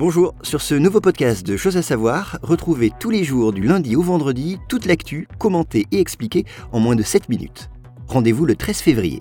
Bonjour, sur ce nouveau podcast de Choses à savoir, retrouvez tous les jours du lundi au vendredi toute l'actu, commentée et expliquée en moins de 7 minutes. Rendez-vous le 13 février.